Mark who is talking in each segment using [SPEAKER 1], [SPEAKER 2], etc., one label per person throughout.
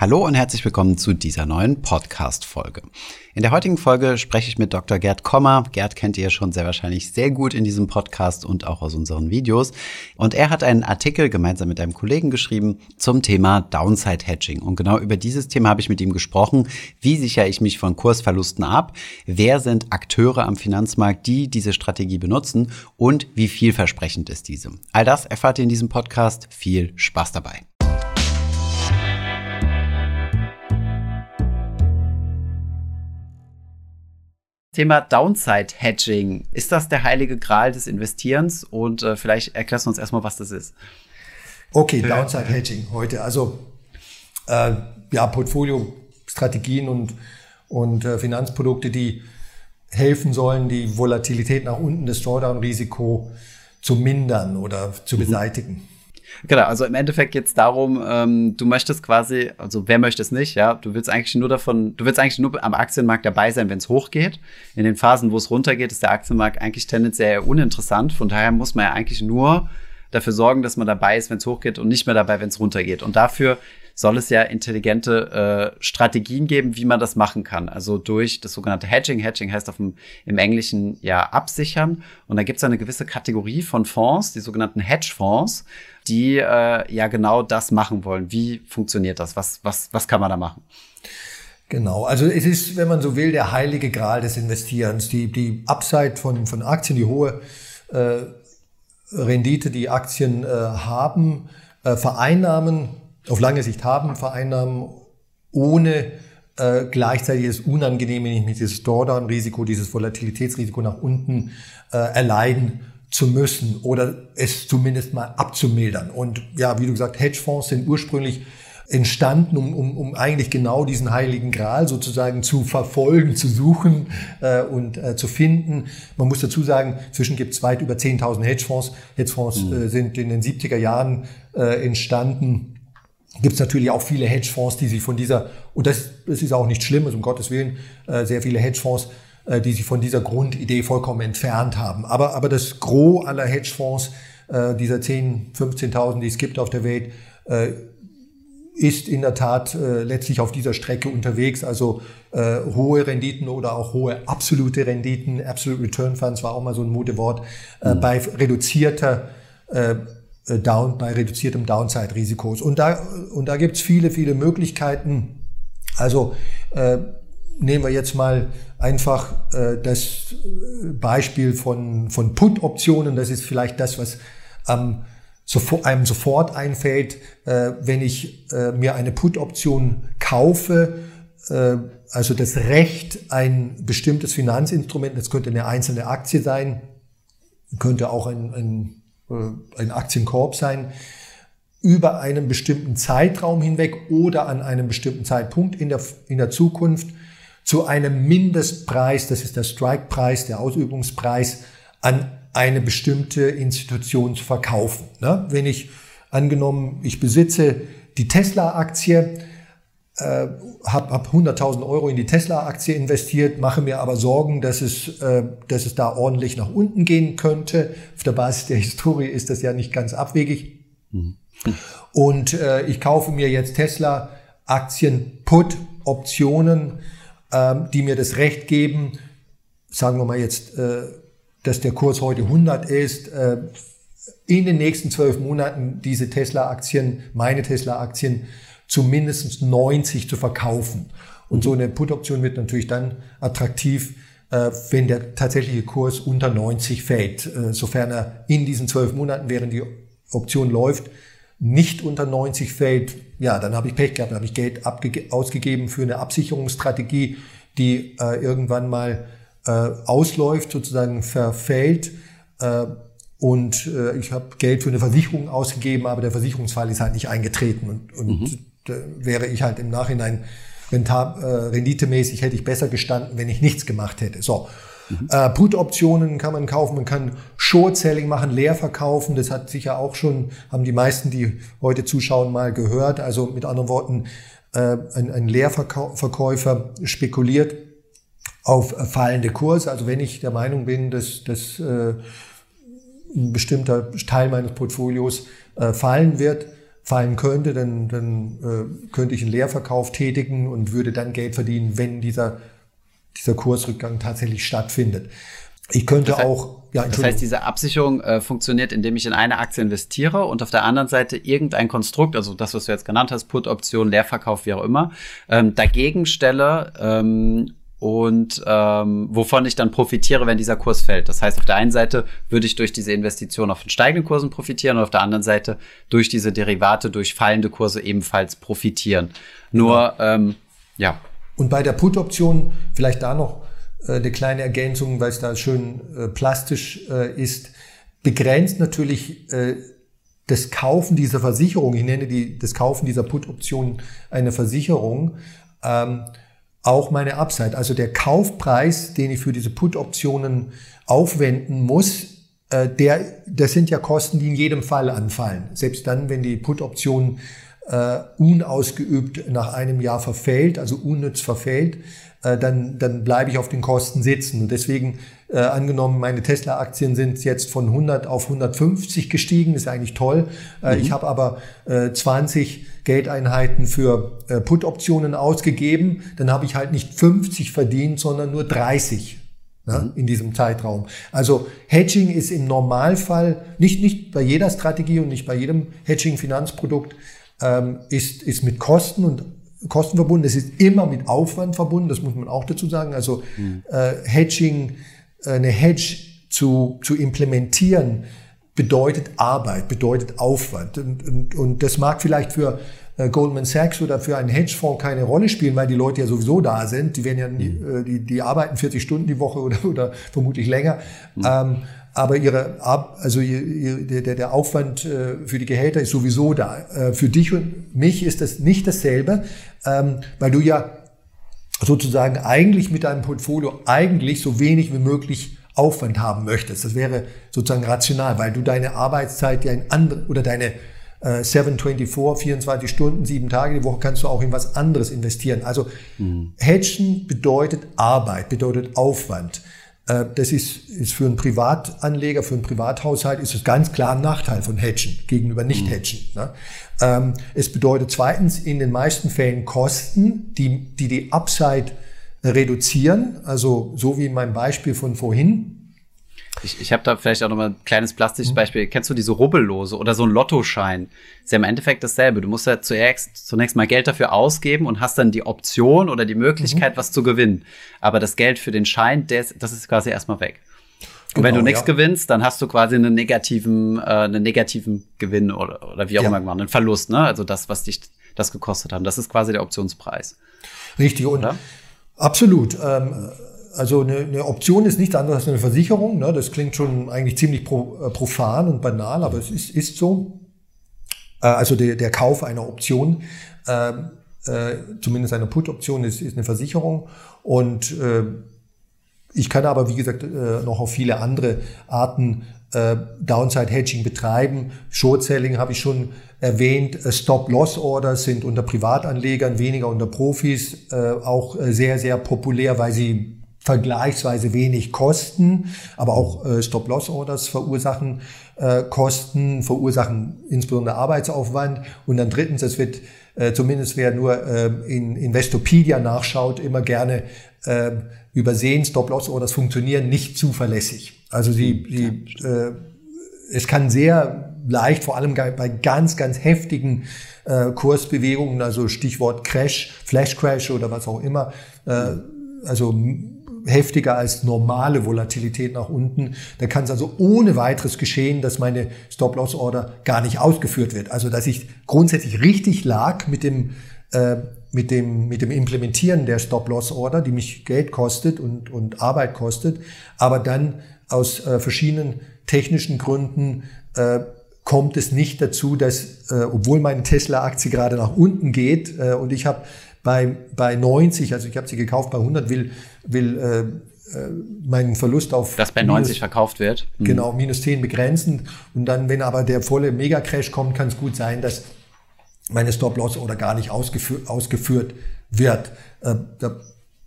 [SPEAKER 1] Hallo und herzlich willkommen zu dieser neuen Podcast-Folge. In der heutigen Folge spreche ich mit Dr. Gerd Kommer. Gerd kennt ihr schon sehr wahrscheinlich sehr gut in diesem Podcast und auch aus unseren Videos. Und er hat einen Artikel gemeinsam mit einem Kollegen geschrieben zum Thema Downside Hedging. Und genau über dieses Thema habe ich mit ihm gesprochen. Wie sichere ich mich von Kursverlusten ab? Wer sind Akteure am Finanzmarkt, die diese Strategie benutzen? Und wie vielversprechend ist diese? All das erfahrt ihr in diesem Podcast. Viel Spaß dabei. Thema Downside Hedging. Ist das der heilige Gral des Investierens? Und äh, vielleicht erklärst du uns erstmal, was das ist.
[SPEAKER 2] Okay, Downside Hedging heute. Also äh, ja, Portfolio-Strategien und, und äh, Finanzprodukte, die helfen sollen, die Volatilität nach unten, das Drawdown-Risiko zu mindern oder zu mhm. beseitigen.
[SPEAKER 1] Genau, also im Endeffekt geht es darum, ähm, du möchtest quasi, also wer möchte es nicht, ja, du willst eigentlich nur davon, du willst eigentlich nur am Aktienmarkt dabei sein, wenn es hochgeht. In den Phasen, wo es runtergeht, ist der Aktienmarkt eigentlich tendenziell uninteressant. Von daher muss man ja eigentlich nur dafür sorgen, dass man dabei ist, wenn es hochgeht und nicht mehr dabei, wenn es runtergeht. Und dafür soll es ja intelligente äh, Strategien geben, wie man das machen kann. Also durch das sogenannte Hedging. Hedging heißt auf dem, im Englischen ja absichern. Und da gibt es eine gewisse Kategorie von Fonds, die sogenannten Hedgefonds, die äh, ja genau das machen wollen. Wie funktioniert das? Was, was, was kann man da machen?
[SPEAKER 2] Genau, also es ist, wenn man so will, der heilige Gral des Investierens. Die, die Upside von, von Aktien, die hohe äh, Rendite, die Aktien äh, haben, äh, vereinnahmen, auf lange Sicht haben, vereinnahmen, ohne äh, gleichzeitig das Unangenehme, nämlich dieses Drawdown-Risiko, dieses Volatilitätsrisiko nach unten äh, erleiden zu müssen oder es zumindest mal abzumildern. Und ja, wie du gesagt, Hedgefonds sind ursprünglich entstanden, um, um, um eigentlich genau diesen heiligen Gral sozusagen zu verfolgen, zu suchen äh, und äh, zu finden. Man muss dazu sagen, zwischen gibt es weit über 10.000 Hedgefonds. Hedgefonds mhm. äh, sind in den 70er Jahren äh, entstanden. Gibt es natürlich auch viele Hedgefonds, die sich von dieser, und das, das ist auch nicht schlimm, also um Gottes Willen, äh, sehr viele Hedgefonds, äh, die sich von dieser Grundidee vollkommen entfernt haben. Aber, aber das Gros aller Hedgefonds, äh, dieser 10.000, 15.000, die es gibt auf der Welt, äh, ist in der Tat äh, letztlich auf dieser Strecke unterwegs, also äh, hohe Renditen oder auch hohe absolute Renditen, Absolute Return Funds war auch mal so ein Modewort, äh, mhm. bei reduzierter äh, Down, bei reduziertem Downside-Risikos. Und da, und da gibt's viele, viele Möglichkeiten. Also äh, nehmen wir jetzt mal einfach äh, das Beispiel von, von Put-Optionen. Das ist vielleicht das, was am sofort, einem sofort einfällt, äh, wenn ich äh, mir eine Put-Option kaufe, äh, also das Recht, ein bestimmtes Finanzinstrument, das könnte eine einzelne Aktie sein, könnte auch ein, ein, äh, ein Aktienkorb sein, über einen bestimmten Zeitraum hinweg oder an einem bestimmten Zeitpunkt in der, in der Zukunft zu einem Mindestpreis, das ist der Strike-Preis, der Ausübungspreis, an eine bestimmte Institution zu verkaufen. Ne? Wenn ich angenommen, ich besitze die Tesla-Aktie, äh, habe hab 100.000 Euro in die Tesla-Aktie investiert, mache mir aber Sorgen, dass es, äh, dass es da ordentlich nach unten gehen könnte. Auf der Basis der Historie ist das ja nicht ganz abwegig. Mhm. Und äh, ich kaufe mir jetzt Tesla-Aktien, Put-Optionen, äh, die mir das Recht geben, sagen wir mal jetzt äh, dass der Kurs heute 100 ist, äh, in den nächsten zwölf Monaten diese Tesla-Aktien, meine Tesla-Aktien, zu mindestens 90 zu verkaufen. Und so eine Put-Option wird natürlich dann attraktiv, äh, wenn der tatsächliche Kurs unter 90 fällt. Äh, sofern er in diesen zwölf Monaten, während die Option läuft, nicht unter 90 fällt, ja, dann habe ich Pech gehabt, dann habe ich Geld ausgegeben für eine Absicherungsstrategie, die äh, irgendwann mal ausläuft, sozusagen verfällt. Und ich habe Geld für eine Versicherung ausgegeben, aber der Versicherungsfall ist halt nicht eingetreten. Und, und mhm. Da wäre ich halt im Nachhinein rentab, äh, renditemäßig hätte ich besser gestanden, wenn ich nichts gemacht hätte. So. Mhm. Äh, Put-Optionen kann man kaufen, man kann Short-Selling machen, leer verkaufen. Das hat sicher auch schon, haben die meisten, die heute zuschauen, mal gehört. Also mit anderen Worten, äh, ein, ein Leerverkäufer spekuliert auf fallende Kurse. Also wenn ich der Meinung bin, dass, dass äh, ein bestimmter Teil meines Portfolios äh, fallen wird, fallen könnte, dann, dann äh, könnte ich einen Leerverkauf tätigen und würde dann Geld verdienen, wenn dieser, dieser Kursrückgang tatsächlich stattfindet. Ich könnte
[SPEAKER 1] das heißt,
[SPEAKER 2] auch.
[SPEAKER 1] Ja, das heißt, diese Absicherung äh, funktioniert, indem ich in eine Aktie investiere und auf der anderen Seite irgendein Konstrukt, also das, was du jetzt genannt hast, Put-Option, Leerverkauf, wie auch immer, ähm, dagegen stelle ähm, und ähm, wovon ich dann profitiere, wenn dieser Kurs fällt. Das heißt, auf der einen Seite würde ich durch diese Investition auf den steigenden Kursen profitieren und auf der anderen Seite durch diese Derivate, durch fallende Kurse ebenfalls profitieren. Nur. Ähm, ja.
[SPEAKER 2] Und bei der Put-Option vielleicht da noch äh, eine kleine Ergänzung, weil es da schön äh, plastisch äh, ist, begrenzt natürlich äh, das Kaufen dieser Versicherung, ich nenne die, das Kaufen dieser Put-Option eine Versicherung, ähm, auch meine Upside. Also der Kaufpreis, den ich für diese Put-Optionen aufwenden muss, äh, der, das sind ja Kosten, die in jedem Fall anfallen. Selbst dann, wenn die Put-Option äh, unausgeübt nach einem Jahr verfällt, also unnütz verfällt, äh, dann, dann bleibe ich auf den Kosten sitzen. Und deswegen, äh, angenommen, meine Tesla-Aktien sind jetzt von 100 auf 150 gestiegen, ist eigentlich toll. Äh, mhm. Ich habe aber äh, 20 Geldeinheiten für äh, Put-Optionen ausgegeben, dann habe ich halt nicht 50 verdient, sondern nur 30 ne, mhm. in diesem Zeitraum. Also Hedging ist im Normalfall, nicht, nicht bei jeder Strategie und nicht bei jedem Hedging-Finanzprodukt, ähm, ist, ist mit Kosten und Kosten verbunden. Es ist immer mit Aufwand verbunden, das muss man auch dazu sagen. Also mhm. äh, Hedging, eine Hedge zu, zu implementieren, bedeutet Arbeit, bedeutet Aufwand. Und, und, und das mag vielleicht für äh, Goldman Sachs oder für einen Hedgefonds keine Rolle spielen, weil die Leute ja sowieso da sind. Die werden ja, mhm. die, die arbeiten 40 Stunden die Woche oder, oder vermutlich länger. Mhm. Ähm, aber ihre, also der, der Aufwand äh, für die Gehälter ist sowieso da. Für dich und mich ist das nicht dasselbe, ähm, weil du ja sozusagen eigentlich mit deinem Portfolio eigentlich so wenig wie möglich Aufwand haben möchtest. Das wäre sozusagen rational, weil du deine Arbeitszeit ja in andere oder deine äh, 724, 24 Stunden, sieben Tage die Woche kannst du auch in was anderes investieren. Also mhm. Hedgen bedeutet Arbeit, bedeutet Aufwand. Äh, das ist, ist für einen Privatanleger, für einen Privathaushalt ist es ganz klar ein Nachteil von Hedgen gegenüber Nicht-Hedgen. Mhm. Ne? Ähm, es bedeutet zweitens in den meisten Fällen Kosten, die die, die Upside reduzieren, also so wie in meinem Beispiel von vorhin.
[SPEAKER 1] Ich, ich habe da vielleicht auch noch mal ein kleines plastisches mhm. Beispiel. Kennst du diese Rubbellose oder so ein Lottoschein? Ist ja im Endeffekt dasselbe. Du musst ja zuerst, zunächst mal Geld dafür ausgeben und hast dann die Option oder die Möglichkeit, mhm. was zu gewinnen. Aber das Geld für den Schein, das, das ist quasi erstmal weg. Und wenn du genau, nichts ja. gewinnst, dann hast du quasi einen negativen, äh, einen negativen Gewinn oder, oder wie auch ja. immer gemacht, einen Verlust, ne? Also das, was dich das gekostet hat. Das ist quasi der Optionspreis.
[SPEAKER 2] Richtig, und oder? absolut. Ähm, also eine, eine, Option ist nichts anderes als eine Versicherung. Ne? Das klingt schon eigentlich ziemlich pro, äh, profan und banal, aber es ist, ist so. Äh, also der, der Kauf einer Option, äh, äh, zumindest eine Put-Option, ist, ist eine Versicherung. Und äh, ich kann aber, wie gesagt, äh, noch auf viele andere Arten äh, Downside Hedging betreiben. Short Selling habe ich schon erwähnt. Äh, Stop-Loss-Orders sind unter Privatanlegern, weniger unter Profis auch sehr, sehr populär, weil sie vergleichsweise wenig kosten, aber auch äh, Stop-Loss-Orders verursachen äh, Kosten, verursachen insbesondere Arbeitsaufwand. Und dann drittens, es wird äh, zumindest wer nur äh, in Investopedia nachschaut, immer gerne äh, übersehen, Stop-Loss-Orders funktionieren nicht zuverlässig. Also sie, sie äh, es kann sehr leicht, vor allem bei ganz, ganz heftigen äh, Kursbewegungen, also Stichwort Crash, Flash Crash oder was auch immer, äh, also heftiger als normale Volatilität nach unten. Da kann es also ohne weiteres geschehen, dass meine Stop-Loss-Order gar nicht ausgeführt wird. Also dass ich grundsätzlich richtig lag mit dem, äh, mit dem, mit dem Implementieren der Stop-Loss-Order, die mich Geld kostet und, und Arbeit kostet, aber dann aus äh, verschiedenen technischen Gründen äh, kommt es nicht dazu, dass, äh, obwohl meine Tesla-Aktie gerade nach unten geht äh, und ich habe bei, bei 90, also ich habe sie gekauft bei 100, will, will äh, äh meinen Verlust auf.
[SPEAKER 1] Das bei 90 minus, verkauft wird.
[SPEAKER 2] Mhm. Genau, minus 10 begrenzen. Und dann, wenn aber der volle Mega-Crash kommt, kann es gut sein, dass meine Stop-Loss oder gar nicht ausgeführt, ausgeführt wird. Äh, da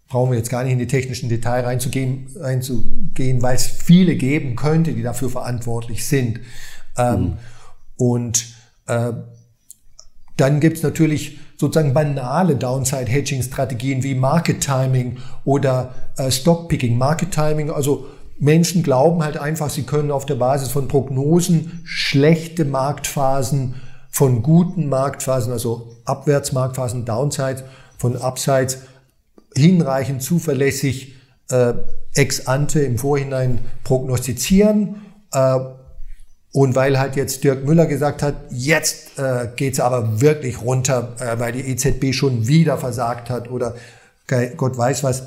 [SPEAKER 2] brauchen wir jetzt gar nicht in die technischen Details reinzugehen, reinzugehen weil es viele geben könnte, die dafür verantwortlich sind. Ähm, mhm. Und äh, dann gibt es natürlich sozusagen banale Downside-Hedging-Strategien wie Market Timing oder äh, Stock Picking. Market Timing, also Menschen glauben halt einfach, sie können auf der Basis von Prognosen schlechte Marktphasen von guten Marktphasen, also Abwärtsmarktphasen, Downsides, von Upsides hinreichend zuverlässig äh, ex ante im Vorhinein prognostizieren. Äh, und weil halt jetzt Dirk Müller gesagt hat, jetzt äh, geht es aber wirklich runter, äh, weil die EZB schon wieder versagt hat oder Gott weiß was,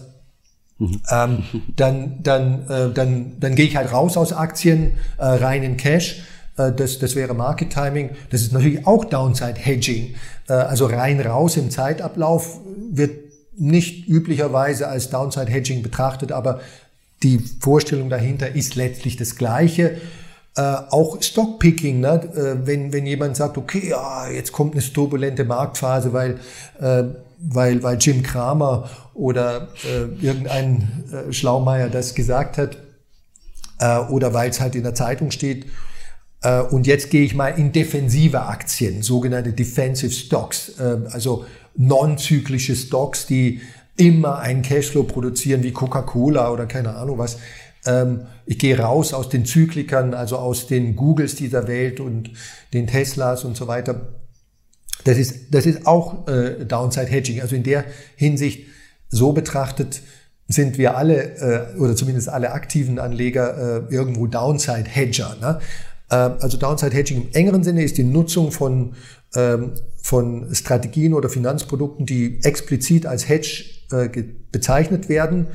[SPEAKER 2] mhm. ähm, dann, dann, äh, dann, dann gehe ich halt raus aus Aktien, äh, rein in Cash. Äh, das, das wäre Market Timing. Das ist natürlich auch Downside Hedging. Äh, also rein raus im Zeitablauf wird nicht üblicherweise als Downside Hedging betrachtet, aber die Vorstellung dahinter ist letztlich das Gleiche. Äh, auch Stockpicking, ne? äh, wenn, wenn jemand sagt, okay, ja, jetzt kommt eine turbulente Marktphase, weil, äh, weil, weil Jim Kramer oder äh, irgendein äh, Schlaumeier das gesagt hat äh, oder weil es halt in der Zeitung steht. Und jetzt gehe ich mal in defensive Aktien, sogenannte Defensive Stocks, also non-zyklische Stocks, die immer einen Cashflow produzieren wie Coca-Cola oder keine Ahnung was. Ähm, ich gehe raus aus den Zyklikern, also aus den Googles dieser Welt und den Teslas und so weiter. Das ist, das ist auch äh, Downside Hedging. Also in der Hinsicht so betrachtet sind wir alle äh, oder zumindest alle aktiven Anleger äh, irgendwo Downside Hedger. Ne? Äh, also Downside Hedging im engeren Sinne ist die Nutzung von ähm, von Strategien oder Finanzprodukten, die explizit als Hedge äh, bezeichnet werden.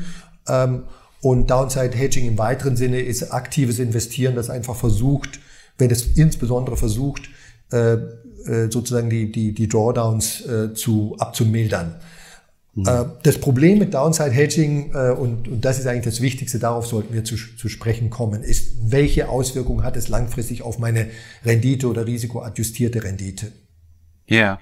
[SPEAKER 2] Ähm, und Downside Hedging im weiteren Sinne ist aktives Investieren, das einfach versucht, wenn es insbesondere versucht, äh, äh, sozusagen die, die, die Drawdowns zu, abzumildern. Mhm. Das Problem mit Downside Hedging, und, und das ist eigentlich das Wichtigste, darauf sollten wir zu, zu sprechen kommen, ist, welche Auswirkungen hat es langfristig auf meine Rendite oder risikoadjustierte Rendite?
[SPEAKER 1] Ja.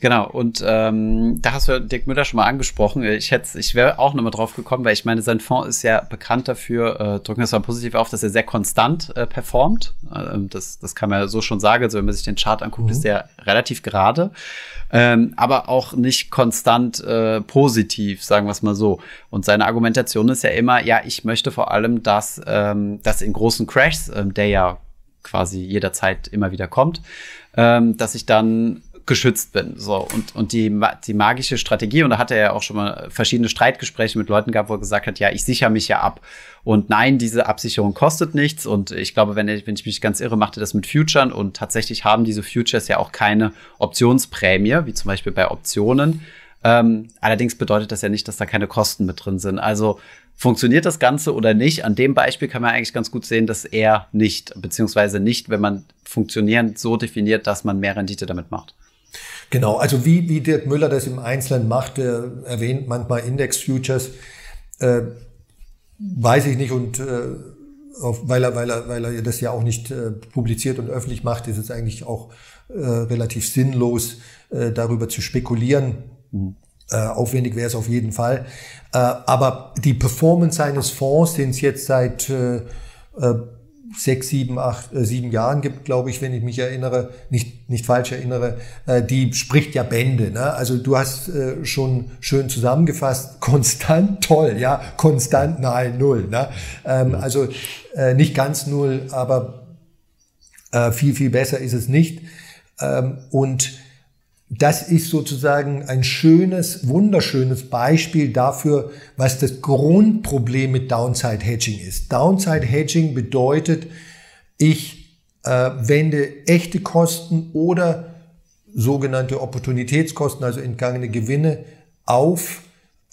[SPEAKER 1] Genau, und ähm, da hast du Dirk Müller schon mal angesprochen. Ich hätte, ich wäre auch nochmal drauf gekommen, weil ich meine, sein Fonds ist ja bekannt dafür, äh, drücken wir es mal positiv auf, dass er sehr konstant äh, performt. Äh, das, das kann man ja so schon sagen. Also wenn man sich den Chart anguckt, mhm. ist der relativ gerade, ähm, aber auch nicht konstant äh, positiv, sagen wir es mal so. Und seine Argumentation ist ja immer, ja, ich möchte vor allem, dass, ähm, dass in großen Crashs, ähm, der ja quasi jederzeit immer wieder kommt, ähm, dass ich dann geschützt bin. So, und, und die, die magische Strategie, und da hat er ja auch schon mal verschiedene Streitgespräche mit Leuten gehabt, wo er gesagt hat, ja, ich sichere mich ja ab. Und nein, diese Absicherung kostet nichts. Und ich glaube, wenn ich, wenn ich mich ganz irre, machte das mit Futuren. Und tatsächlich haben diese Futures ja auch keine Optionsprämie, wie zum Beispiel bei Optionen. Ähm, allerdings bedeutet das ja nicht, dass da keine Kosten mit drin sind. Also funktioniert das Ganze oder nicht? An dem Beispiel kann man eigentlich ganz gut sehen, dass er nicht, beziehungsweise nicht, wenn man funktionieren so definiert, dass man mehr Rendite damit macht.
[SPEAKER 2] Genau, also wie, wie Dirk Müller das im Einzelnen macht, er erwähnt manchmal Index-Futures, äh, weiß ich nicht und äh, auf, weil, er, weil, er, weil er das ja auch nicht äh, publiziert und öffentlich macht, ist es eigentlich auch äh, relativ sinnlos, äh, darüber zu spekulieren. Mhm. Äh, aufwendig wäre es auf jeden Fall. Äh, aber die Performance seines Fonds, den es jetzt seit äh, äh sechs, sieben, acht, äh, sieben Jahren gibt, glaube ich, wenn ich mich erinnere, nicht, nicht falsch erinnere, äh, die spricht ja Bände. Ne? Also du hast äh, schon schön zusammengefasst, konstant toll, ja, konstant nahe Null. Ne? Ähm, also äh, nicht ganz Null, aber äh, viel, viel besser ist es nicht. Ähm, und das ist sozusagen ein schönes, wunderschönes Beispiel dafür, was das Grundproblem mit Downside Hedging ist. Downside Hedging bedeutet, ich äh, wende echte Kosten oder sogenannte Opportunitätskosten, also entgangene Gewinne, auf,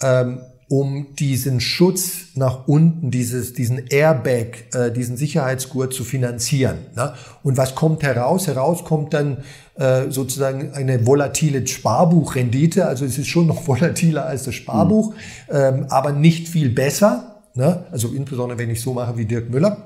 [SPEAKER 2] ähm, um diesen Schutz nach unten, dieses, diesen Airbag, äh, diesen Sicherheitsgurt zu finanzieren. Ne? Und was kommt heraus? Heraus kommt dann äh, sozusagen eine volatile Sparbuchrendite. Also es ist schon noch volatiler als das Sparbuch, mhm. ähm, aber nicht viel besser. Ne? Also insbesondere, wenn ich so mache wie Dirk Müller.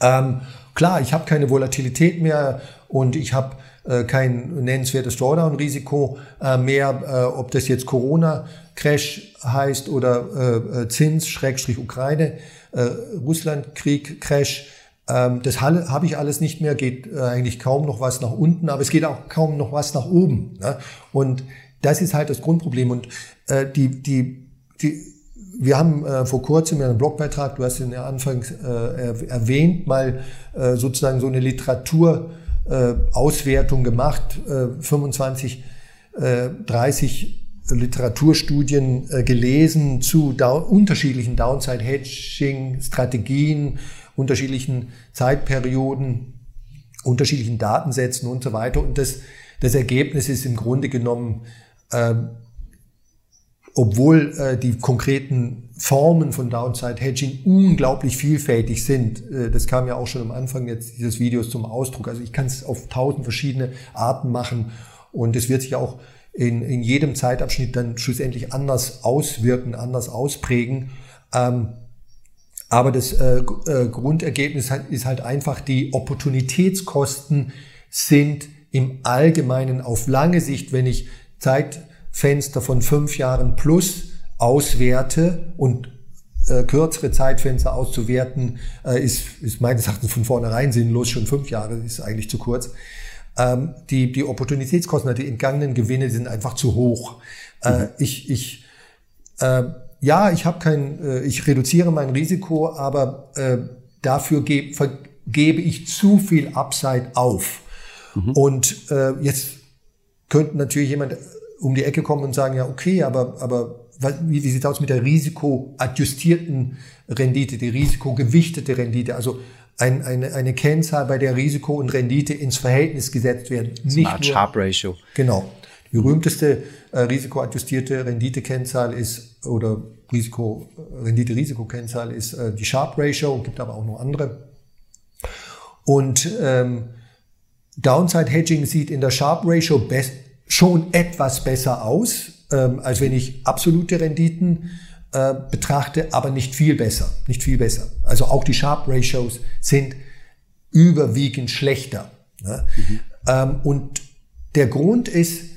[SPEAKER 2] Ähm, klar, ich habe keine Volatilität mehr und ich habe kein nennenswertes Drawdown-Risiko äh, mehr, äh, ob das jetzt Corona-Crash heißt oder äh, äh Zins, Schrägstrich Ukraine, äh, Russland-Krieg, Crash. Ähm, das habe ich alles nicht mehr, geht äh, eigentlich kaum noch was nach unten, aber es geht auch kaum noch was nach oben. Ne? Und das ist halt das Grundproblem. Und äh, die, die, die, wir haben äh, vor kurzem einen Blogbeitrag, du hast ihn ja anfangs äh, erwähnt, mal äh, sozusagen so eine Literatur-Auswertung äh, gemacht, äh, 25, äh, 30 Literaturstudien äh, gelesen zu unterschiedlichen Downside-Hedging-Strategien, unterschiedlichen Zeitperioden, unterschiedlichen Datensätzen und so weiter. Und das, das Ergebnis ist im Grunde genommen, äh, obwohl äh, die konkreten Formen von Downside Hedging unglaublich vielfältig sind, äh, das kam ja auch schon am Anfang jetzt dieses Videos zum Ausdruck. Also ich kann es auf tausend verschiedene Arten machen und es wird sich auch in, in jedem Zeitabschnitt dann schlussendlich anders auswirken, anders ausprägen. Ähm, aber das äh, äh, Grundergebnis ist halt einfach, die Opportunitätskosten sind im Allgemeinen auf lange Sicht, wenn ich Zeitfenster von fünf Jahren plus auswerte und äh, kürzere Zeitfenster auszuwerten, äh, ist, ist meines Erachtens von vornherein sinnlos. Schon fünf Jahre ist eigentlich zu kurz. Ähm, die, die Opportunitätskosten, die entgangenen Gewinne sind einfach zu hoch. Äh, mhm. ich, ich, äh, ja, ich habe kein, äh, ich reduziere mein Risiko, aber äh, dafür gebe, vergebe ich zu viel Upside auf. Mhm. Und äh, jetzt könnte natürlich jemand um die Ecke kommen und sagen, ja, okay, aber, aber wie, wie sieht aus mit der risikoadjustierten Rendite, die risikogewichtete Rendite? Also ein, eine, eine Kennzahl, bei der Risiko und Rendite ins Verhältnis gesetzt werden.
[SPEAKER 1] Nicht eine Art nur, Sharp Ratio.
[SPEAKER 2] Genau. Die berühmteste äh, risikoadjustierte Rendite-Kennzahl ist, oder Risiko, Rendite-Risiko-Kennzahl ist äh, die Sharp Ratio, gibt aber auch noch andere. Und ähm, Downside Hedging sieht in der Sharp Ratio schon etwas besser aus, ähm, als wenn ich absolute Renditen äh, betrachte, aber nicht viel besser, nicht viel besser. Also auch die Sharp Ratios sind überwiegend schlechter. Ne? Mhm. Ähm, und der Grund ist,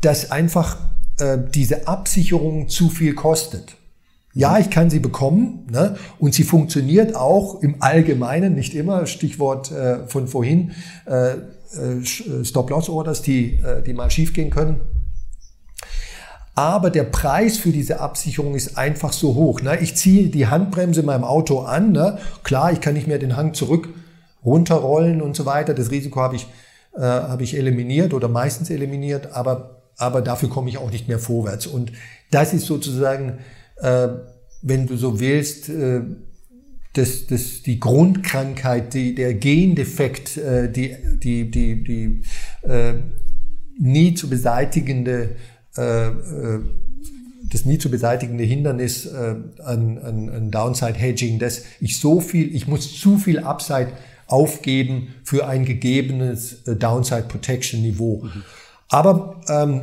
[SPEAKER 2] dass einfach äh, diese Absicherung zu viel kostet. Ja, ich kann sie bekommen ne? und sie funktioniert auch im Allgemeinen, nicht immer, Stichwort äh, von vorhin, äh, äh, Stop-Loss-Orders, die, äh, die mal schiefgehen können. Aber der Preis für diese Absicherung ist einfach so hoch. Ne? Ich ziehe die Handbremse in meinem Auto an. Ne? Klar, ich kann nicht mehr den Hang zurück runterrollen und so weiter. Das Risiko habe ich, äh, habe ich eliminiert oder meistens eliminiert, aber aber dafür komme ich auch nicht mehr vorwärts. Und das ist sozusagen, äh, wenn du so willst, äh, das, das, die Grundkrankheit, die, der Gendefekt, äh, die, die, die, die äh, nie zu beseitigende, äh, äh, das nie zu beseitigende Hindernis äh, an, an, an Downside Hedging, dass ich so viel, ich muss zu viel Upside aufgeben für ein gegebenes äh, Downside Protection Niveau. Mhm. Aber ähm,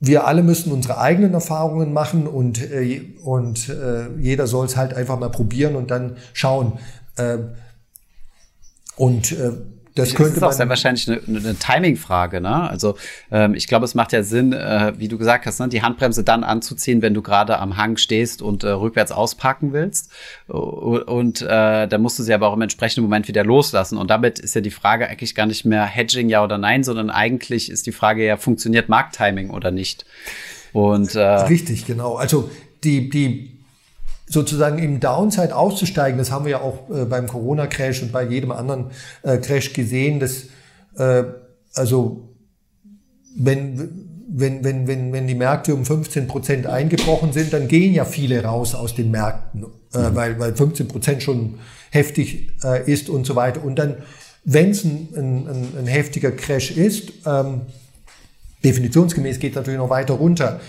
[SPEAKER 2] wir alle müssen unsere eigenen Erfahrungen machen und, äh, und äh, jeder soll es halt einfach mal probieren und dann schauen. Äh, und äh, das, könnte
[SPEAKER 1] ist auch sehr wahrscheinlich eine, eine Timing-Frage. Ne? Also ähm, ich glaube, es macht ja Sinn, äh, wie du gesagt hast, ne? die Handbremse dann anzuziehen, wenn du gerade am Hang stehst und äh, rückwärts auspacken willst. Und äh, dann musst du sie aber auch im entsprechenden Moment wieder loslassen. Und damit ist ja die Frage eigentlich gar nicht mehr Hedging ja oder nein, sondern eigentlich ist die Frage ja, funktioniert Markttiming oder nicht?
[SPEAKER 2] Und äh, richtig, genau. Also die die sozusagen im Downside auszusteigen, das haben wir ja auch äh, beim Corona-Crash und bei jedem anderen äh, Crash gesehen, dass äh, also wenn wenn, wenn, wenn, wenn die Märkte um 15 Prozent eingebrochen sind, dann gehen ja viele raus aus den Märkten, äh, mhm. weil, weil 15 Prozent schon heftig äh, ist und so weiter. Und dann, wenn es ein, ein, ein, heftiger Crash ist, ähm, definitionsgemäß geht es natürlich noch weiter runter.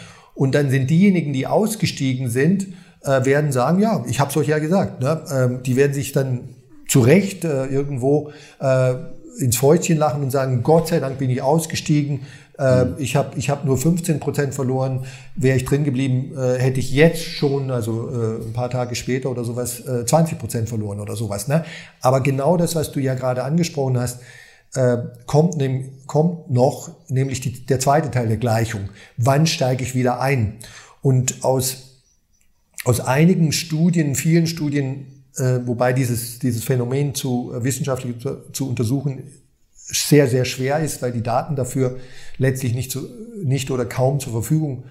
[SPEAKER 2] Und dann sind diejenigen, die ausgestiegen sind, äh, werden sagen, ja, ich habe es euch ja gesagt. Ne? Ähm, die werden sich dann zu Recht äh, irgendwo äh, ins Fäustchen lachen und sagen, Gott sei Dank bin ich ausgestiegen. Äh, mhm. Ich habe ich hab nur 15 Prozent verloren. Wäre ich drin geblieben, äh, hätte ich jetzt schon, also äh, ein paar Tage später oder sowas, äh, 20 Prozent verloren oder sowas. Ne? Aber genau das, was du ja gerade angesprochen hast, äh, kommt, nehm, kommt noch, nämlich die, der zweite Teil der Gleichung. Wann steige ich wieder ein? Und aus aus einigen Studien, vielen Studien äh, wobei dieses, dieses Phänomen zu äh, wissenschaftlich zu, zu, untersuchen sehr, sehr schwer ist, weil die Daten dafür letztlich nicht, zu, nicht oder kaum zur Verfügung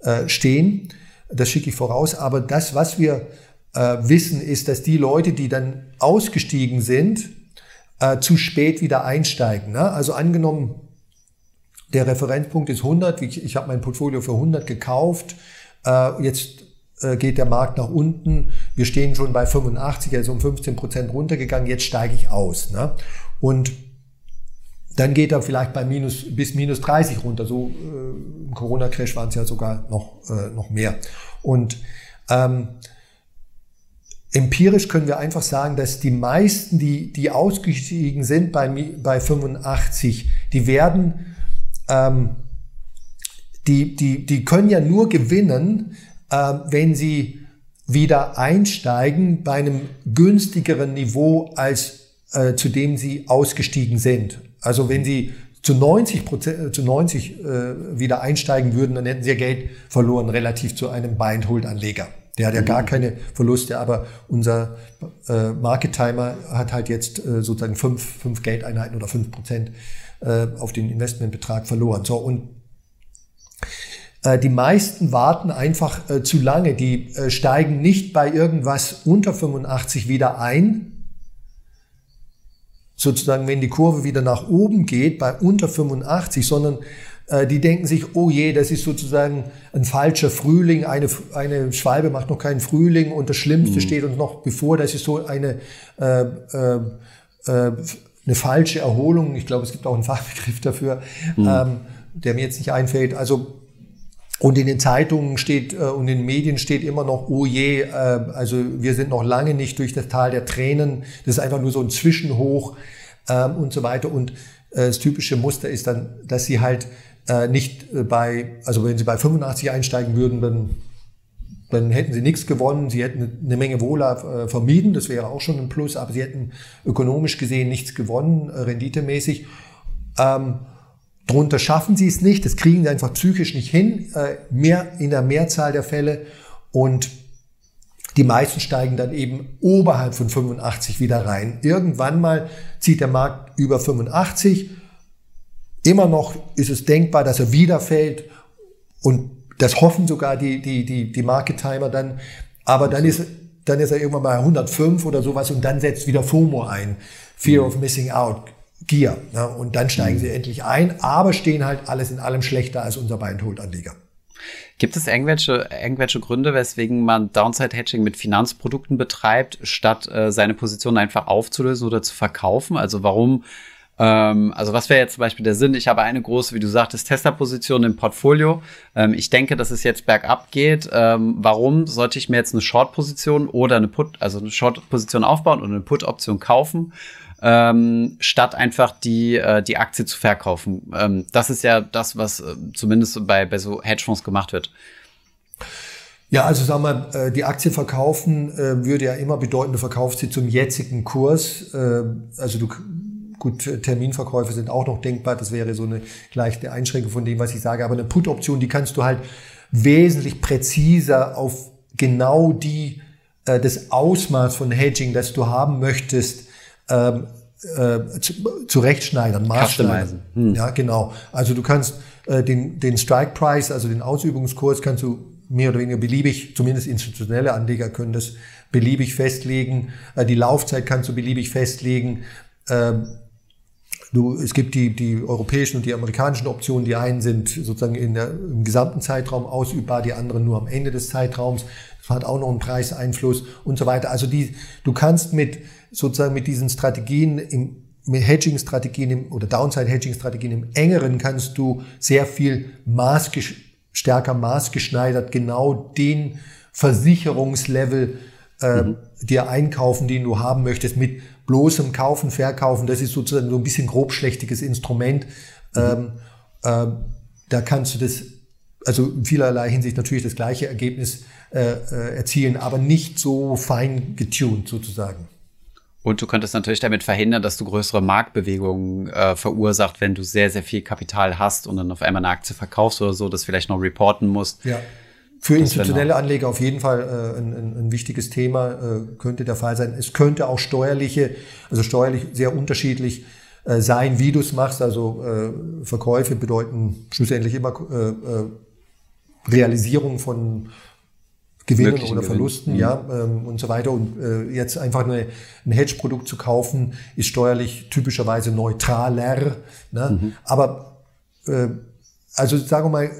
[SPEAKER 2] äh, stehen. Das schicke ich voraus. Aber das, was wir äh, wissen, ist, dass die Leute, die dann ausgestiegen sind, äh, zu spät wieder einsteigen. Ne? Also angenommen, der Referenzpunkt ist 100, ich, ich habe mein Portfolio für 100 gekauft, äh, jetzt äh, geht der Markt nach unten. Wir stehen schon bei 85, also um 15 Prozent runtergegangen. Jetzt steige ich aus. Ne? Und dann geht er vielleicht bei minus, bis minus 30 runter. So äh, im Corona-Crash waren es ja sogar noch, äh, noch mehr. Und ähm, empirisch können wir einfach sagen, dass die meisten, die, die ausgestiegen sind bei, bei 85, die werden, ähm, die, die, die können ja nur gewinnen, äh, wenn sie wieder einsteigen bei einem günstigeren Niveau als äh, zu dem sie ausgestiegen sind. Also wenn sie zu 90 Prozent, äh, zu 90 äh, wieder einsteigen würden, dann hätten sie ja Geld verloren relativ zu einem Buy-and-Hold-Anleger. Der hat ja gar mhm. keine Verluste, aber unser äh, Market Timer hat halt jetzt äh, sozusagen fünf, fünf Geldeinheiten oder fünf Prozent äh, auf den Investmentbetrag verloren. So und äh, die meisten warten einfach äh, zu lange. Die äh, steigen nicht bei irgendwas unter 85 wieder ein. Sozusagen, wenn die Kurve wieder nach oben geht, bei unter 85, sondern die denken sich, oh je, das ist sozusagen ein falscher Frühling, eine, eine Schwalbe macht noch keinen Frühling und das Schlimmste mhm. steht uns noch bevor, das ist so eine, äh, äh, eine falsche Erholung. Ich glaube, es gibt auch einen Fachbegriff dafür, mhm. ähm, der mir jetzt nicht einfällt. Also und in den Zeitungen steht äh, und in den Medien steht immer noch, oh je, äh, also wir sind noch lange nicht durch das Tal der Tränen. Das ist einfach nur so ein Zwischenhoch ähm, und so weiter. Und äh, das typische Muster ist dann, dass sie halt äh, nicht äh, bei, also wenn sie bei 85 einsteigen würden, dann, dann hätten sie nichts gewonnen. Sie hätten eine Menge Wohler äh, vermieden, das wäre auch schon ein Plus, aber sie hätten ökonomisch gesehen nichts gewonnen, äh, renditemäßig. Ähm, Drunter schaffen sie es nicht, das kriegen sie einfach psychisch nicht hin, äh, mehr in der Mehrzahl der Fälle. Und die meisten steigen dann eben oberhalb von 85 wieder rein. Irgendwann mal zieht der Markt über 85. Immer noch ist es denkbar, dass er wieder fällt. Und das hoffen sogar die, die, die, die Market Timer dann. Aber dann ist, dann ist er irgendwann mal 105 oder sowas und dann setzt wieder FOMO ein. Fear of Missing Out. Gier. Ne? Und dann steigen mhm. sie endlich ein, aber stehen halt alles in allem schlechter als unser Buy-and-Hold-Anleger.
[SPEAKER 1] Gibt es irgendwelche, irgendwelche Gründe, weswegen man Downside-Hedging mit Finanzprodukten betreibt, statt äh, seine Position einfach aufzulösen oder zu verkaufen? Also warum, ähm, also was wäre jetzt zum Beispiel der Sinn? Ich habe eine große, wie du sagtest, Tester-Position im Portfolio. Ähm, ich denke, dass es jetzt bergab geht. Ähm, warum sollte ich mir jetzt eine Short-Position oder eine Put, also eine Short-Position aufbauen und eine Put-Option kaufen? ähm, statt einfach die, äh, die Aktie zu verkaufen. Ähm, das ist ja das, was äh, zumindest bei, bei so Hedgefonds gemacht wird.
[SPEAKER 2] Ja, also sagen wir, äh, die Aktie verkaufen äh, würde ja immer bedeuten, du verkaufst sie zum jetzigen Kurs. Äh, also du Gut, Terminverkäufe sind auch noch denkbar. Das wäre so eine leichte Einschränkung von dem, was ich sage. Aber eine Put-Option, die kannst du halt wesentlich präziser auf genau die, äh, das Ausmaß von Hedging, das du haben möchtest, ähm, äh, zu, zurechtschneidern, maßschneidern. Hm. Ja, genau. Also du kannst äh, den, den Strike Price, also den Ausübungskurs, kannst du mehr oder weniger beliebig, zumindest institutionelle Anleger können das beliebig festlegen. Äh, die Laufzeit kannst du beliebig festlegen. Ähm, du, es gibt die, die europäischen und die amerikanischen Optionen. Die einen sind sozusagen in der, im gesamten Zeitraum ausübbar, die anderen nur am Ende des Zeitraums. Das hat auch noch einen Preiseinfluss und so weiter. Also die, du kannst mit sozusagen mit diesen Strategien im mit Hedging-Strategien oder Downside-Hedging-Strategien im engeren kannst du sehr viel maßges stärker maßgeschneidert genau den Versicherungslevel äh, mhm. dir einkaufen, den du haben möchtest, mit bloßem Kaufen, Verkaufen. Das ist sozusagen so ein bisschen grobschlächtiges Instrument. Mhm. Ähm, äh, da kannst du das, also in vielerlei Hinsicht natürlich das gleiche Ergebnis äh, äh erzielen, aber nicht so fein getuned sozusagen.
[SPEAKER 1] Und du könntest natürlich damit verhindern, dass du größere Marktbewegungen äh, verursacht, wenn du sehr, sehr viel Kapital hast und dann auf einmal eine Aktie verkaufst oder so, das vielleicht noch reporten musst. Ja.
[SPEAKER 2] Für institutionelle Anleger auf jeden Fall äh, ein, ein, ein, wichtiges Thema, äh, könnte der Fall sein. Es könnte auch steuerliche, also steuerlich sehr unterschiedlich äh, sein, wie du es machst. Also äh, Verkäufe bedeuten schlussendlich immer äh, äh, Realisierung von Gewinnen oder Verlusten, Gewinn. ja, ähm, und so weiter. Und äh, jetzt einfach nur ein Hedge-Produkt zu kaufen, ist steuerlich typischerweise neutraler. Ne? Mhm. Aber äh, also sagen wir mal,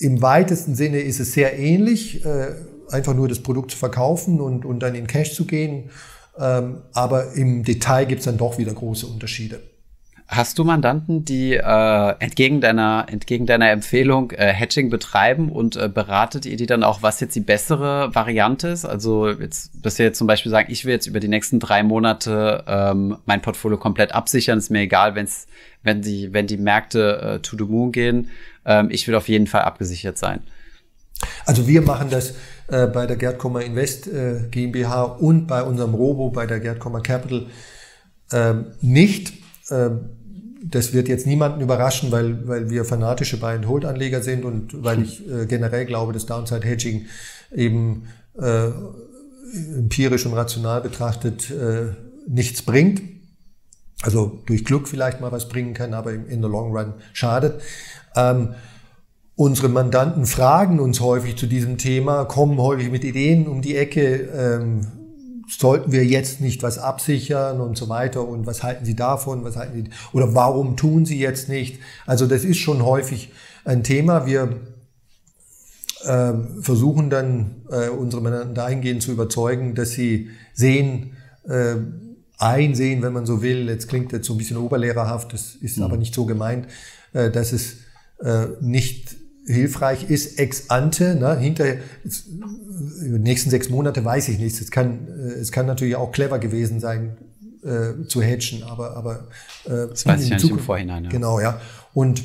[SPEAKER 2] im weitesten Sinne ist es sehr ähnlich, äh, einfach nur das Produkt zu verkaufen und, und dann in Cash zu gehen. Ähm, aber im Detail gibt es dann doch wieder große Unterschiede.
[SPEAKER 1] Hast du Mandanten, die äh, entgegen deiner entgegen deiner Empfehlung äh, Hedging betreiben und äh, beratet ihr die dann auch, was jetzt die bessere Variante ist? Also jetzt, dass ihr jetzt zum Beispiel sagen, ich will jetzt über die nächsten drei Monate ähm, mein Portfolio komplett absichern, ist mir egal, wenn's, wenn die wenn die Märkte äh, to the moon gehen, ich will auf jeden Fall abgesichert sein.
[SPEAKER 2] Also wir machen das äh, bei der Gerd Kommer Invest äh, GmbH und bei unserem Robo, bei der Gerd Kommer Capital äh, nicht. Ähm, das wird jetzt niemanden überraschen, weil, weil wir fanatische Buy-and-Hold-Anleger sind und weil ich äh, generell glaube, dass Downside-Hedging eben äh, empirisch und rational betrachtet äh, nichts bringt. Also durch Glück vielleicht mal was bringen kann, aber in the long run schadet. Ähm, unsere Mandanten fragen uns häufig zu diesem Thema, kommen häufig mit Ideen um die Ecke, ähm, sollten wir jetzt nicht was absichern und so weiter und was halten Sie davon, was halten Sie oder warum tun Sie jetzt nicht? Also das ist schon häufig ein Thema. Wir äh, versuchen dann äh, unsere Mandanten dahingehend zu überzeugen, dass sie sehen, äh, einsehen, wenn man so will. Jetzt klingt jetzt so ein bisschen oberlehrerhaft, das ist mhm. aber nicht so gemeint, äh, dass es äh, nicht hilfreich ist, ex ante, ne, hinter, über die nächsten sechs Monate weiß ich nichts. Es kann, äh, es kann natürlich auch clever gewesen sein, äh, zu hedgen, aber, aber
[SPEAKER 1] äh, das weiß ich ja nicht im Vorhinein.
[SPEAKER 2] Ja. Genau, ja. Und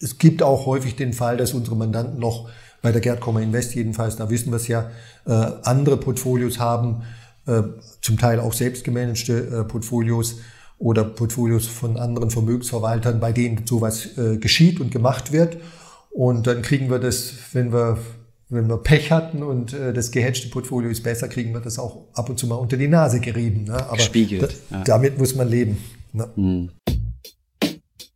[SPEAKER 2] es gibt auch häufig den Fall, dass unsere Mandanten noch bei der Gerd Kommer Invest jedenfalls, da wissen wir es ja, äh, andere Portfolios haben, äh, zum Teil auch selbst gemanagte äh, Portfolios oder Portfolios von anderen Vermögensverwaltern, bei denen sowas äh, geschieht und gemacht wird. Und dann kriegen wir das, wenn wir wenn wir Pech hatten und äh, das gehatchte Portfolio ist besser, kriegen wir das auch ab und zu mal unter die Nase gerieben. Ne?
[SPEAKER 1] Aber Spiegelt,
[SPEAKER 2] da, ja. damit muss man leben.
[SPEAKER 1] Ne? Mhm.